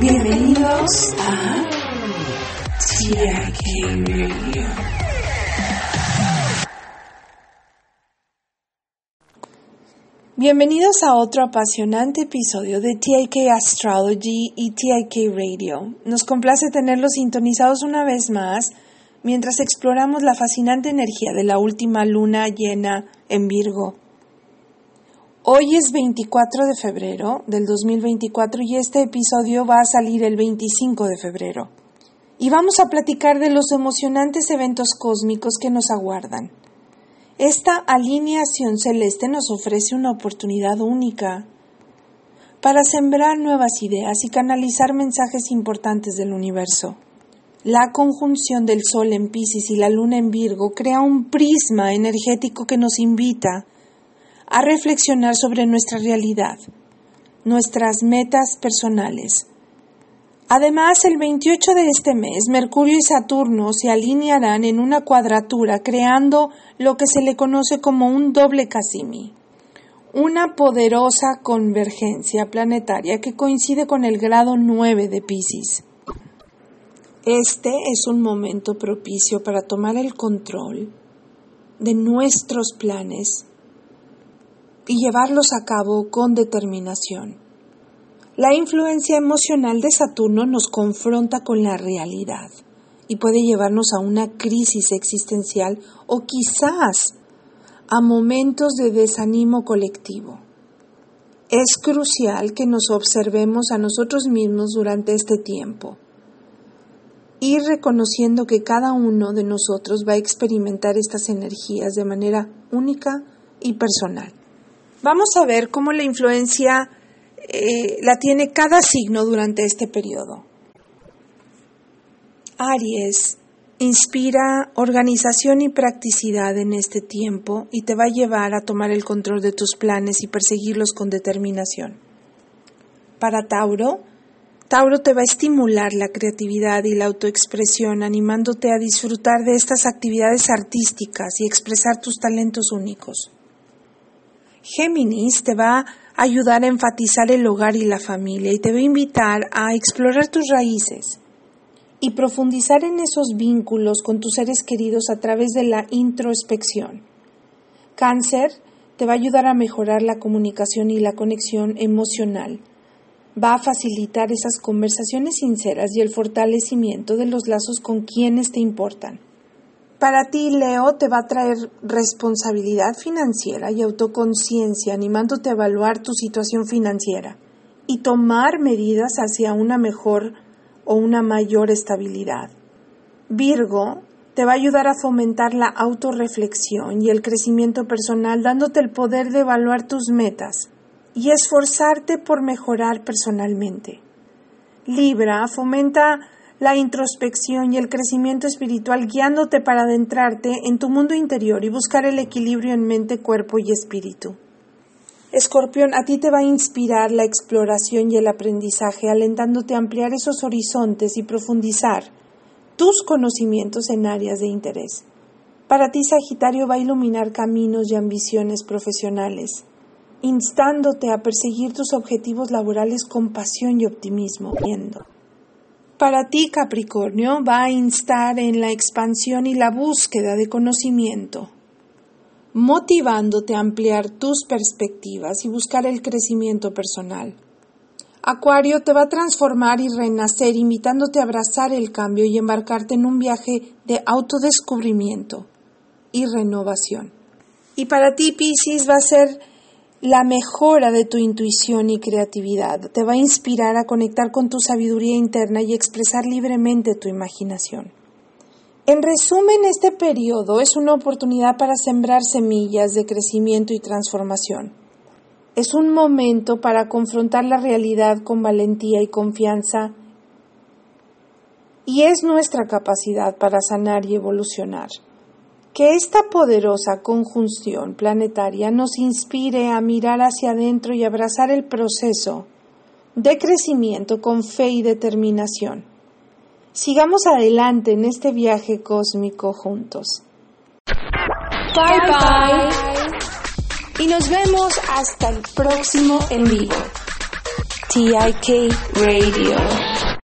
Bienvenidos a TIK Radio. Bienvenidos a otro apasionante episodio de TIK Astrology y TIK Radio. Nos complace tenerlos sintonizados una vez más mientras exploramos la fascinante energía de la última luna llena en Virgo. Hoy es 24 de febrero del 2024 y este episodio va a salir el 25 de febrero. Y vamos a platicar de los emocionantes eventos cósmicos que nos aguardan. Esta alineación celeste nos ofrece una oportunidad única para sembrar nuevas ideas y canalizar mensajes importantes del universo. La conjunción del Sol en Pisces y la Luna en Virgo crea un prisma energético que nos invita a reflexionar sobre nuestra realidad, nuestras metas personales. Además, el 28 de este mes, Mercurio y Saturno se alinearán en una cuadratura creando lo que se le conoce como un doble Casimi, una poderosa convergencia planetaria que coincide con el grado 9 de Pisces. Este es un momento propicio para tomar el control de nuestros planes y llevarlos a cabo con determinación. La influencia emocional de Saturno nos confronta con la realidad y puede llevarnos a una crisis existencial o quizás a momentos de desánimo colectivo. Es crucial que nos observemos a nosotros mismos durante este tiempo, ir reconociendo que cada uno de nosotros va a experimentar estas energías de manera única y personal. Vamos a ver cómo la influencia eh, la tiene cada signo durante este periodo. Aries inspira organización y practicidad en este tiempo y te va a llevar a tomar el control de tus planes y perseguirlos con determinación. Para Tauro, Tauro te va a estimular la creatividad y la autoexpresión, animándote a disfrutar de estas actividades artísticas y expresar tus talentos únicos. Géminis te va a ayudar a enfatizar el hogar y la familia y te va a invitar a explorar tus raíces y profundizar en esos vínculos con tus seres queridos a través de la introspección. Cáncer te va a ayudar a mejorar la comunicación y la conexión emocional. Va a facilitar esas conversaciones sinceras y el fortalecimiento de los lazos con quienes te importan. Para ti, Leo, te va a traer responsabilidad financiera y autoconciencia, animándote a evaluar tu situación financiera y tomar medidas hacia una mejor o una mayor estabilidad. Virgo te va a ayudar a fomentar la autorreflexión y el crecimiento personal, dándote el poder de evaluar tus metas y esforzarte por mejorar personalmente. Libra fomenta la introspección y el crecimiento espiritual guiándote para adentrarte en tu mundo interior y buscar el equilibrio en mente, cuerpo y espíritu. Escorpión, a ti te va a inspirar la exploración y el aprendizaje, alentándote a ampliar esos horizontes y profundizar tus conocimientos en áreas de interés. Para ti, Sagitario va a iluminar caminos y ambiciones profesionales, instándote a perseguir tus objetivos laborales con pasión y optimismo. Viendo. Para ti, Capricornio, va a instar en la expansión y la búsqueda de conocimiento, motivándote a ampliar tus perspectivas y buscar el crecimiento personal. Acuario te va a transformar y renacer, invitándote a abrazar el cambio y embarcarte en un viaje de autodescubrimiento y renovación. Y para ti, Pisces, va a ser la mejora de tu intuición y creatividad. Te va a inspirar a conectar con tu sabiduría interna y expresar libremente tu imaginación. En resumen, este periodo es una oportunidad para sembrar semillas de crecimiento y transformación. Es un momento para confrontar la realidad con valentía y confianza y es nuestra capacidad para sanar y evolucionar. Que esta poderosa conjunción planetaria nos inspire a mirar hacia adentro y abrazar el proceso de crecimiento con fe y determinación. Sigamos adelante en este viaje cósmico juntos. Bye bye. Y nos vemos hasta el próximo en vivo. TIK Radio.